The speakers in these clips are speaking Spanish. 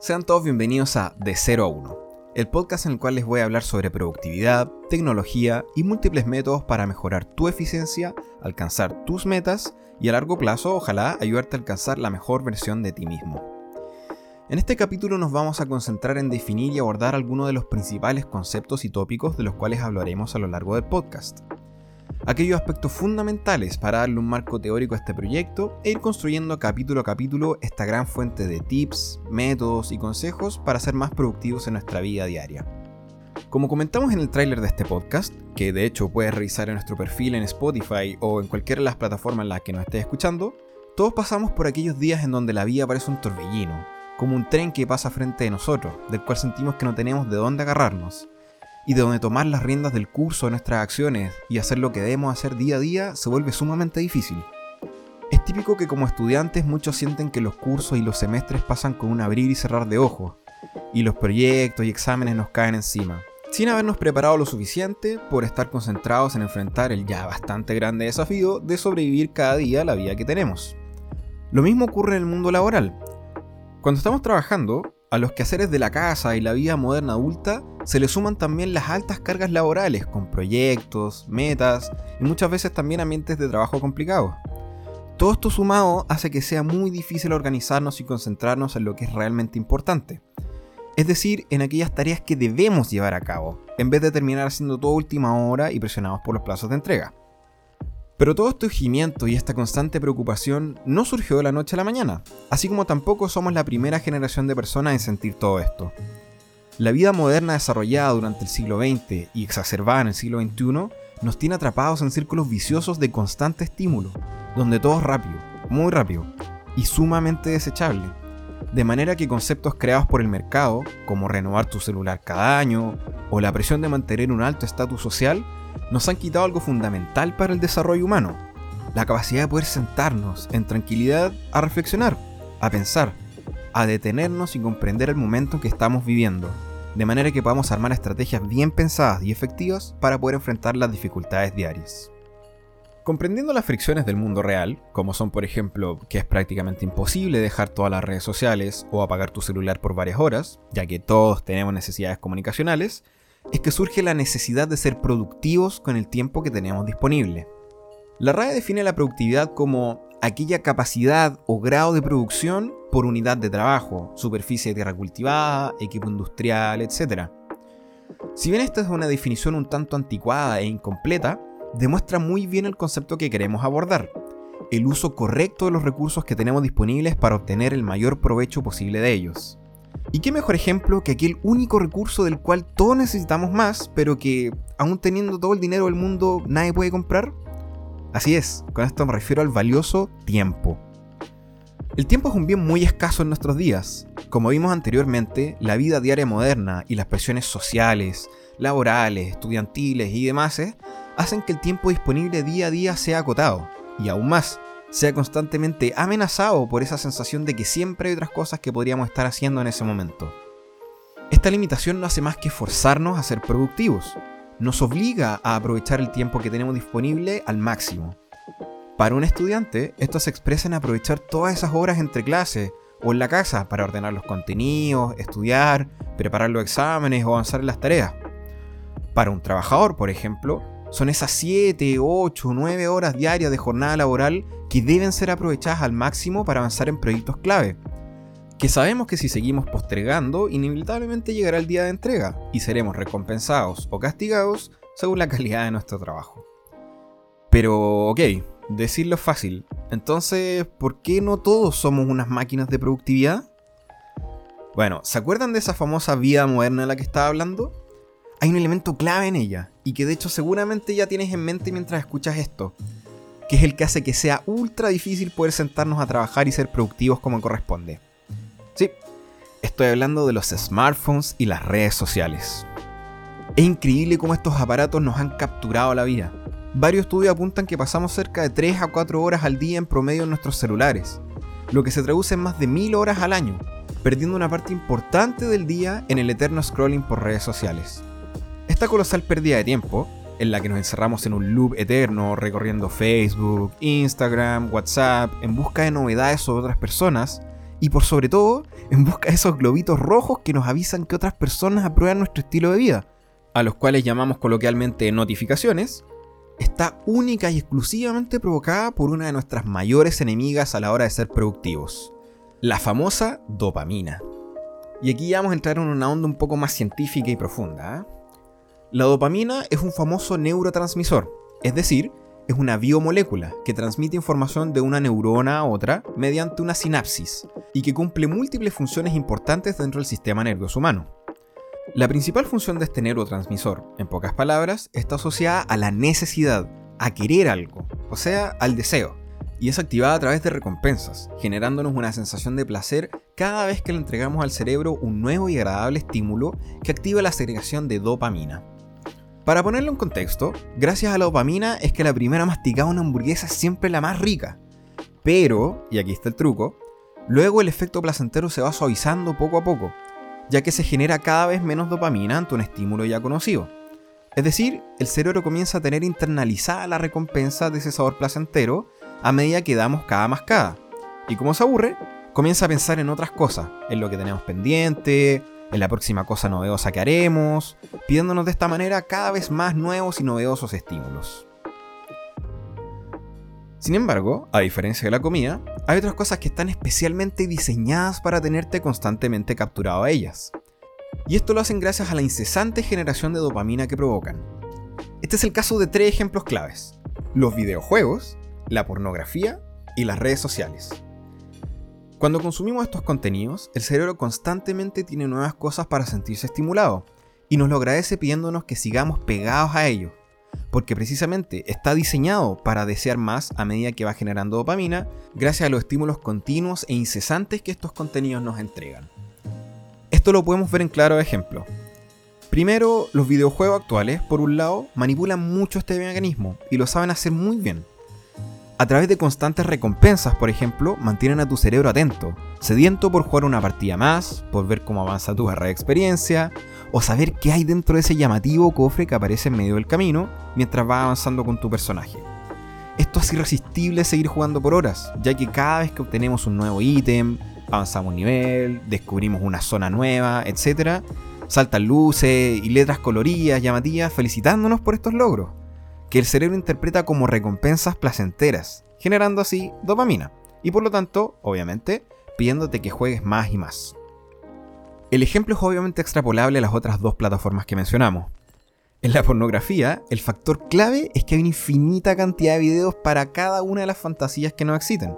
Sean todos bienvenidos a De 0 a 1, el podcast en el cual les voy a hablar sobre productividad, tecnología y múltiples métodos para mejorar tu eficiencia, alcanzar tus metas y a largo plazo, ojalá, ayudarte a alcanzar la mejor versión de ti mismo. En este capítulo nos vamos a concentrar en definir y abordar algunos de los principales conceptos y tópicos de los cuales hablaremos a lo largo del podcast aquellos aspectos fundamentales para darle un marco teórico a este proyecto e ir construyendo capítulo a capítulo esta gran fuente de tips, métodos y consejos para ser más productivos en nuestra vida diaria. Como comentamos en el tráiler de este podcast, que de hecho puedes revisar en nuestro perfil en Spotify o en cualquiera de las plataformas en las que nos estés escuchando, todos pasamos por aquellos días en donde la vida parece un torbellino, como un tren que pasa frente de nosotros, del cual sentimos que no tenemos de dónde agarrarnos, y de donde tomar las riendas del curso de nuestras acciones y hacer lo que debemos hacer día a día se vuelve sumamente difícil. Es típico que como estudiantes muchos sienten que los cursos y los semestres pasan con un abrir y cerrar de ojos, y los proyectos y exámenes nos caen encima, sin habernos preparado lo suficiente por estar concentrados en enfrentar el ya bastante grande desafío de sobrevivir cada día la vida que tenemos. Lo mismo ocurre en el mundo laboral. Cuando estamos trabajando, a los quehaceres de la casa y la vida moderna adulta se le suman también las altas cargas laborales con proyectos, metas y muchas veces también ambientes de trabajo complicados. Todo esto sumado hace que sea muy difícil organizarnos y concentrarnos en lo que es realmente importante. Es decir, en aquellas tareas que debemos llevar a cabo, en vez de terminar haciendo todo última hora y presionados por los plazos de entrega. Pero todo este urgimiento y esta constante preocupación no surgió de la noche a la mañana, así como tampoco somos la primera generación de personas en sentir todo esto. La vida moderna desarrollada durante el siglo XX y exacerbada en el siglo XXI nos tiene atrapados en círculos viciosos de constante estímulo, donde todo es rápido, muy rápido, y sumamente desechable. De manera que conceptos creados por el mercado, como renovar tu celular cada año, o la presión de mantener un alto estatus social, nos han quitado algo fundamental para el desarrollo humano, la capacidad de poder sentarnos en tranquilidad a reflexionar, a pensar, a detenernos y comprender el momento que estamos viviendo, de manera que podamos armar estrategias bien pensadas y efectivas para poder enfrentar las dificultades diarias. Comprendiendo las fricciones del mundo real, como son por ejemplo que es prácticamente imposible dejar todas las redes sociales o apagar tu celular por varias horas, ya que todos tenemos necesidades comunicacionales, es que surge la necesidad de ser productivos con el tiempo que tenemos disponible. La RAE define la productividad como aquella capacidad o grado de producción por unidad de trabajo, superficie de tierra cultivada, equipo industrial, etc. Si bien esta es una definición un tanto anticuada e incompleta, demuestra muy bien el concepto que queremos abordar, el uso correcto de los recursos que tenemos disponibles para obtener el mayor provecho posible de ellos. ¿Y qué mejor ejemplo que aquel único recurso del cual todos necesitamos más, pero que, aún teniendo todo el dinero del mundo, nadie puede comprar? Así es, con esto me refiero al valioso tiempo. El tiempo es un bien muy escaso en nuestros días. Como vimos anteriormente, la vida diaria moderna y las presiones sociales, laborales, estudiantiles y demás eh, hacen que el tiempo disponible día a día sea acotado. Y aún más, sea constantemente amenazado por esa sensación de que siempre hay otras cosas que podríamos estar haciendo en ese momento. Esta limitación no hace más que forzarnos a ser productivos, nos obliga a aprovechar el tiempo que tenemos disponible al máximo. Para un estudiante, esto se expresa en aprovechar todas esas horas entre clases o en la casa para ordenar los contenidos, estudiar, preparar los exámenes o avanzar en las tareas. Para un trabajador, por ejemplo, son esas 7, 8, 9 horas diarias de jornada laboral que deben ser aprovechadas al máximo para avanzar en proyectos clave. Que sabemos que si seguimos postergando, inevitablemente llegará el día de entrega y seremos recompensados o castigados según la calidad de nuestro trabajo. Pero, ok, decirlo es fácil. Entonces, ¿por qué no todos somos unas máquinas de productividad? Bueno, ¿se acuerdan de esa famosa vida moderna de la que estaba hablando? Hay un elemento clave en ella, y que de hecho seguramente ya tienes en mente mientras escuchas esto, que es el que hace que sea ultra difícil poder sentarnos a trabajar y ser productivos como corresponde. Sí, estoy hablando de los smartphones y las redes sociales. Es increíble cómo estos aparatos nos han capturado la vida. Varios estudios apuntan que pasamos cerca de 3 a 4 horas al día en promedio en nuestros celulares, lo que se traduce en más de 1000 horas al año, perdiendo una parte importante del día en el eterno scrolling por redes sociales. Esta colosal pérdida de tiempo en la que nos encerramos en un loop eterno recorriendo Facebook, Instagram, WhatsApp, en busca de novedades sobre otras personas, y por sobre todo en busca de esos globitos rojos que nos avisan que otras personas aprueban nuestro estilo de vida, a los cuales llamamos coloquialmente notificaciones, está única y exclusivamente provocada por una de nuestras mayores enemigas a la hora de ser productivos, la famosa dopamina. Y aquí vamos a entrar en una onda un poco más científica y profunda. ¿eh? La dopamina es un famoso neurotransmisor, es decir, es una biomolécula que transmite información de una neurona a otra mediante una sinapsis y que cumple múltiples funciones importantes dentro del sistema nervioso humano. La principal función de este neurotransmisor, en pocas palabras, está asociada a la necesidad, a querer algo, o sea, al deseo, y es activada a través de recompensas, generándonos una sensación de placer cada vez que le entregamos al cerebro un nuevo y agradable estímulo que activa la segregación de dopamina. Para ponerlo en contexto, gracias a la dopamina es que la primera masticada una hamburguesa es siempre la más rica. Pero, y aquí está el truco, luego el efecto placentero se va suavizando poco a poco, ya que se genera cada vez menos dopamina ante un estímulo ya conocido. Es decir, el cerebro comienza a tener internalizada la recompensa de ese sabor placentero a medida que damos cada mascada. Y como se aburre, comienza a pensar en otras cosas, en lo que tenemos pendiente, en la próxima cosa novedosa que haremos, pidiéndonos de esta manera cada vez más nuevos y novedosos estímulos. Sin embargo, a diferencia de la comida, hay otras cosas que están especialmente diseñadas para tenerte constantemente capturado a ellas. Y esto lo hacen gracias a la incesante generación de dopamina que provocan. Este es el caso de tres ejemplos claves. Los videojuegos, la pornografía y las redes sociales. Cuando consumimos estos contenidos, el cerebro constantemente tiene nuevas cosas para sentirse estimulado, y nos lo agradece pidiéndonos que sigamos pegados a ello, porque precisamente está diseñado para desear más a medida que va generando dopamina, gracias a los estímulos continuos e incesantes que estos contenidos nos entregan. Esto lo podemos ver en claro ejemplo. Primero, los videojuegos actuales, por un lado, manipulan mucho este mecanismo y lo saben hacer muy bien. A través de constantes recompensas, por ejemplo, mantienen a tu cerebro atento, sediento por jugar una partida más, por ver cómo avanza tu barra de experiencia, o saber qué hay dentro de ese llamativo cofre que aparece en medio del camino mientras vas avanzando con tu personaje. Esto es irresistible seguir jugando por horas, ya que cada vez que obtenemos un nuevo ítem, avanzamos un nivel, descubrimos una zona nueva, etc., saltan luces y letras coloridas, llamativas, felicitándonos por estos logros que el cerebro interpreta como recompensas placenteras, generando así dopamina, y por lo tanto, obviamente, pidiéndote que juegues más y más. El ejemplo es obviamente extrapolable a las otras dos plataformas que mencionamos. En la pornografía, el factor clave es que hay una infinita cantidad de videos para cada una de las fantasías que nos exciten.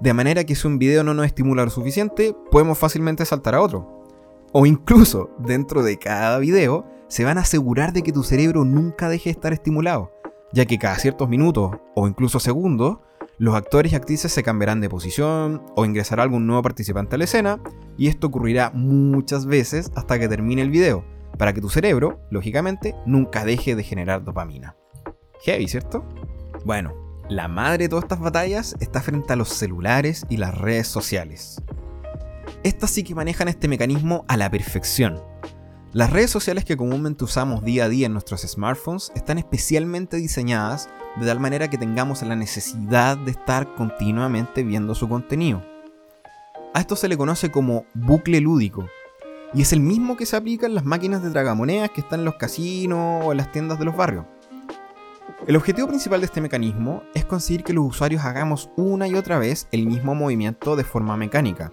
De manera que si un video no nos estimula lo suficiente, podemos fácilmente saltar a otro. O incluso, dentro de cada video, se van a asegurar de que tu cerebro nunca deje de estar estimulado, ya que cada ciertos minutos o incluso segundos, los actores y actrices se cambiarán de posición o ingresará algún nuevo participante a la escena, y esto ocurrirá muchas veces hasta que termine el video, para que tu cerebro, lógicamente, nunca deje de generar dopamina. Heavy, ¿cierto? Bueno, la madre de todas estas batallas está frente a los celulares y las redes sociales. Estas sí que manejan este mecanismo a la perfección, las redes sociales que comúnmente usamos día a día en nuestros smartphones están especialmente diseñadas de tal manera que tengamos la necesidad de estar continuamente viendo su contenido. A esto se le conoce como bucle lúdico, y es el mismo que se aplica en las máquinas de tragamonedas que están en los casinos o en las tiendas de los barrios. El objetivo principal de este mecanismo es conseguir que los usuarios hagamos una y otra vez el mismo movimiento de forma mecánica,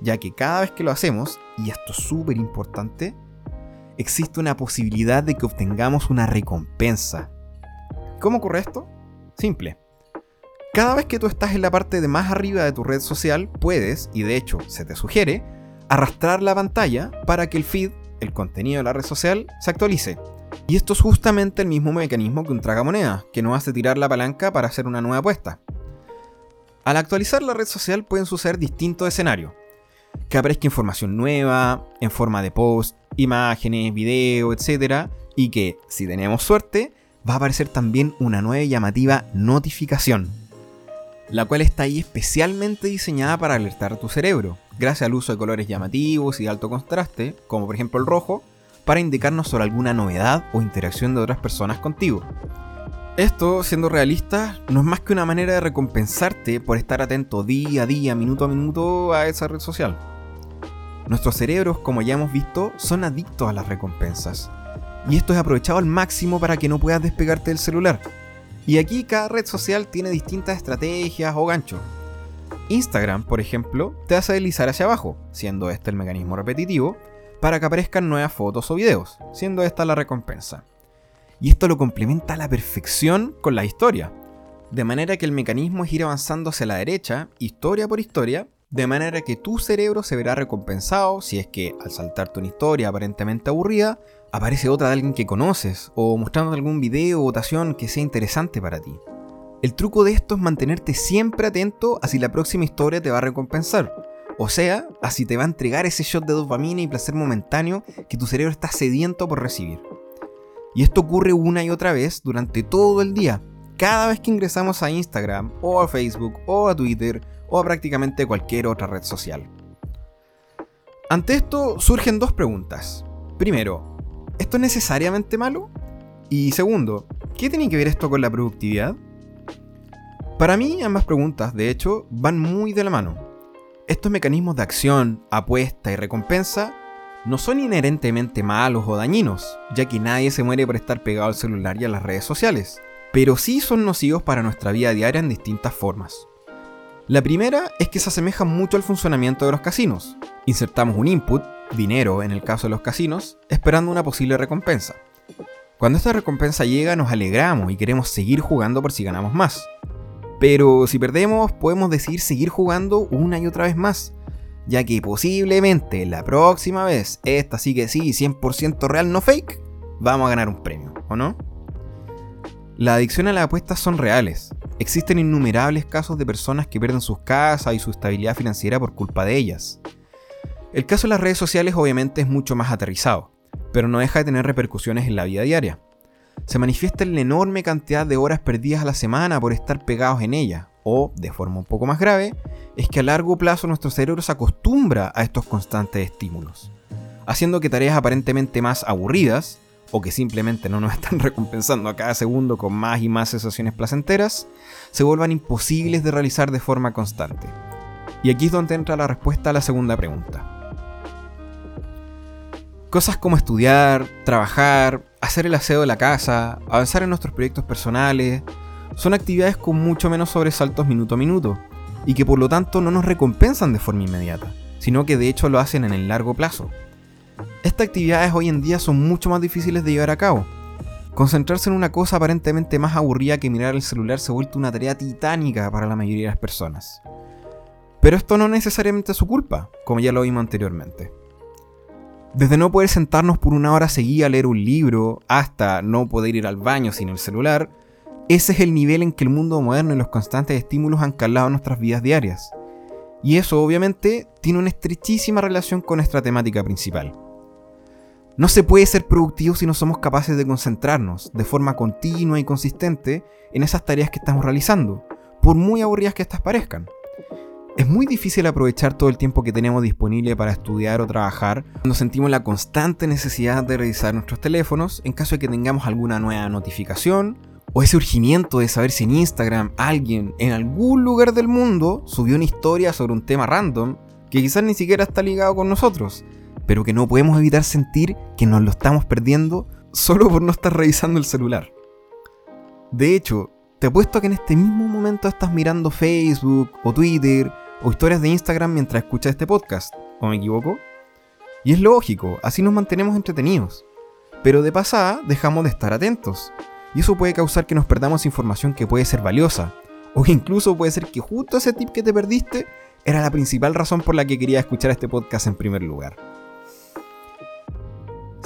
ya que cada vez que lo hacemos, y esto es súper importante, existe una posibilidad de que obtengamos una recompensa. ¿Cómo ocurre esto? Simple. Cada vez que tú estás en la parte de más arriba de tu red social, puedes, y de hecho se te sugiere, arrastrar la pantalla para que el feed, el contenido de la red social, se actualice. Y esto es justamente el mismo mecanismo que un tragamoneda, que nos hace tirar la palanca para hacer una nueva apuesta. Al actualizar la red social pueden suceder distintos escenarios. Que aparezca información nueva, en forma de post, imágenes, video, etc. Y que, si tenemos suerte, va a aparecer también una nueva y llamativa notificación, la cual está ahí especialmente diseñada para alertar a tu cerebro, gracias al uso de colores llamativos y de alto contraste, como por ejemplo el rojo, para indicarnos sobre alguna novedad o interacción de otras personas contigo. Esto, siendo realista, no es más que una manera de recompensarte por estar atento día a día, minuto a minuto a esa red social. Nuestros cerebros, como ya hemos visto, son adictos a las recompensas. Y esto es aprovechado al máximo para que no puedas despegarte del celular. Y aquí cada red social tiene distintas estrategias o ganchos. Instagram, por ejemplo, te hace deslizar hacia abajo, siendo este el mecanismo repetitivo, para que aparezcan nuevas fotos o videos, siendo esta la recompensa y esto lo complementa a la perfección con la historia. De manera que el mecanismo es ir avanzando hacia la derecha, historia por historia, de manera que tu cerebro se verá recompensado si es que al saltarte una historia aparentemente aburrida, aparece otra de alguien que conoces, o mostrando algún video o votación que sea interesante para ti. El truco de esto es mantenerte siempre atento a si la próxima historia te va a recompensar, o sea, a si te va a entregar ese shot de dopamina y placer momentáneo que tu cerebro está sediento por recibir. Y esto ocurre una y otra vez durante todo el día, cada vez que ingresamos a Instagram o a Facebook o a Twitter o a prácticamente cualquier otra red social. Ante esto surgen dos preguntas. Primero, ¿esto es necesariamente malo? Y segundo, ¿qué tiene que ver esto con la productividad? Para mí ambas preguntas, de hecho, van muy de la mano. Estos mecanismos de acción, apuesta y recompensa no son inherentemente malos o dañinos, ya que nadie se muere por estar pegado al celular y a las redes sociales, pero sí son nocivos para nuestra vida diaria en distintas formas. La primera es que se asemeja mucho al funcionamiento de los casinos. Insertamos un input, dinero en el caso de los casinos, esperando una posible recompensa. Cuando esta recompensa llega nos alegramos y queremos seguir jugando por si ganamos más. Pero si perdemos podemos decidir seguir jugando una y otra vez más, ya que posiblemente la próxima vez, esta sí que sí, 100% real, no fake, vamos a ganar un premio, ¿o no? La adicción a las apuestas son reales. Existen innumerables casos de personas que pierden sus casas y su estabilidad financiera por culpa de ellas. El caso de las redes sociales obviamente es mucho más aterrizado, pero no deja de tener repercusiones en la vida diaria. Se manifiesta en la enorme cantidad de horas perdidas a la semana por estar pegados en ella, o, de forma un poco más grave, es que a largo plazo nuestro cerebro se acostumbra a estos constantes estímulos, haciendo que tareas aparentemente más aburridas, o que simplemente no nos están recompensando a cada segundo con más y más sensaciones placenteras, se vuelvan imposibles de realizar de forma constante. Y aquí es donde entra la respuesta a la segunda pregunta. Cosas como estudiar, trabajar, hacer el aseo de la casa, avanzar en nuestros proyectos personales, son actividades con mucho menos sobresaltos minuto a minuto, y que por lo tanto no nos recompensan de forma inmediata, sino que de hecho lo hacen en el largo plazo. Estas actividades hoy en día son mucho más difíciles de llevar a cabo. Concentrarse en una cosa aparentemente más aburrida que mirar el celular se ha vuelto una tarea titánica para la mayoría de las personas. Pero esto no necesariamente es su culpa, como ya lo vimos anteriormente. Desde no poder sentarnos por una hora seguida a leer un libro, hasta no poder ir al baño sin el celular, ese es el nivel en que el mundo moderno y los constantes estímulos han calado nuestras vidas diarias. Y eso obviamente tiene una estrechísima relación con nuestra temática principal. No se puede ser productivo si no somos capaces de concentrarnos de forma continua y consistente en esas tareas que estamos realizando, por muy aburridas que éstas parezcan. Es muy difícil aprovechar todo el tiempo que tenemos disponible para estudiar o trabajar cuando sentimos la constante necesidad de revisar nuestros teléfonos en caso de que tengamos alguna nueva notificación o ese urgimiento de saber si en Instagram alguien en algún lugar del mundo subió una historia sobre un tema random que quizás ni siquiera está ligado con nosotros, pero que no podemos evitar sentir que nos lo estamos perdiendo solo por no estar revisando el celular. De hecho, te apuesto que en este mismo momento estás mirando Facebook o Twitter o historias de Instagram mientras escuchas este podcast, ¿o me equivoco? Y es lógico, así nos mantenemos entretenidos. Pero de pasada dejamos de estar atentos y eso puede causar que nos perdamos información que puede ser valiosa. O incluso puede ser que justo ese tip que te perdiste era la principal razón por la que quería escuchar este podcast en primer lugar.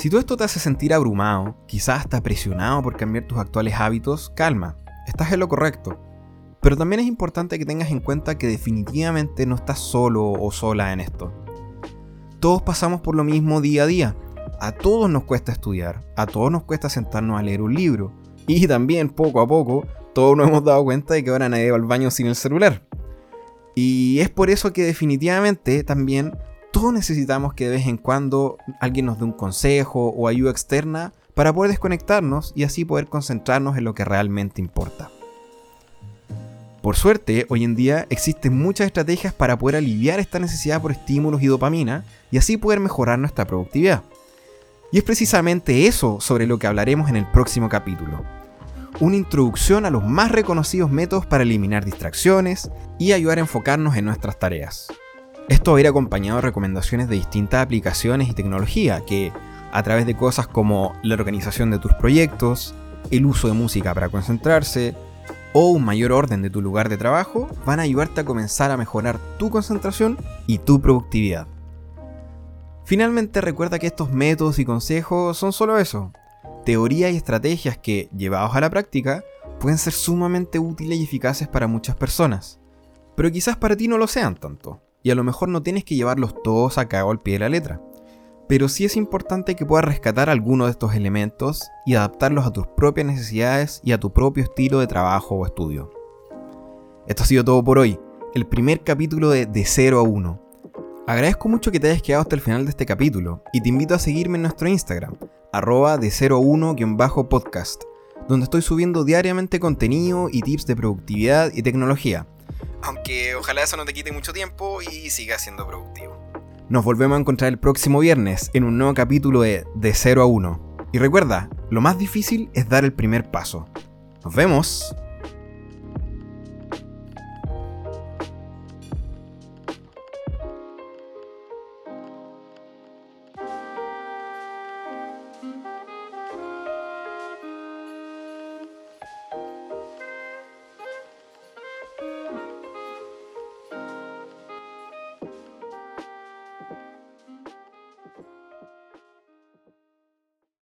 Si todo esto te hace sentir abrumado, quizás hasta presionado por cambiar tus actuales hábitos, calma, estás en lo correcto. Pero también es importante que tengas en cuenta que definitivamente no estás solo o sola en esto. Todos pasamos por lo mismo día a día. A todos nos cuesta estudiar, a todos nos cuesta sentarnos a leer un libro, y también poco a poco todos nos hemos dado cuenta de que ahora nadie va al baño sin el celular. Y es por eso que definitivamente también todos necesitamos que de vez en cuando alguien nos dé un consejo o ayuda externa para poder desconectarnos y así poder concentrarnos en lo que realmente importa. Por suerte, hoy en día existen muchas estrategias para poder aliviar esta necesidad por estímulos y dopamina y así poder mejorar nuestra productividad. Y es precisamente eso sobre lo que hablaremos en el próximo capítulo. Una introducción a los más reconocidos métodos para eliminar distracciones y ayudar a enfocarnos en nuestras tareas. Esto va a ir acompañado de recomendaciones de distintas aplicaciones y tecnología que, a través de cosas como la organización de tus proyectos, el uso de música para concentrarse, o un mayor orden de tu lugar de trabajo van a ayudarte a comenzar a mejorar tu concentración y tu productividad. Finalmente recuerda que estos métodos y consejos son solo eso, teorías y estrategias que, llevados a la práctica, pueden ser sumamente útiles y eficaces para muchas personas, pero quizás para ti no lo sean tanto, y a lo mejor no tienes que llevarlos todos a cabo al pie de la letra pero sí es importante que puedas rescatar algunos de estos elementos y adaptarlos a tus propias necesidades y a tu propio estilo de trabajo o estudio. Esto ha sido todo por hoy, el primer capítulo de De 0 a 1. Agradezco mucho que te hayas quedado hasta el final de este capítulo y te invito a seguirme en nuestro Instagram, arroba de 0 a 1-podcast, donde estoy subiendo diariamente contenido y tips de productividad y tecnología. Aunque ojalá eso no te quite mucho tiempo y sigas siendo productivo. Nos volvemos a encontrar el próximo viernes en un nuevo capítulo de De 0 a 1. Y recuerda, lo más difícil es dar el primer paso. Nos vemos.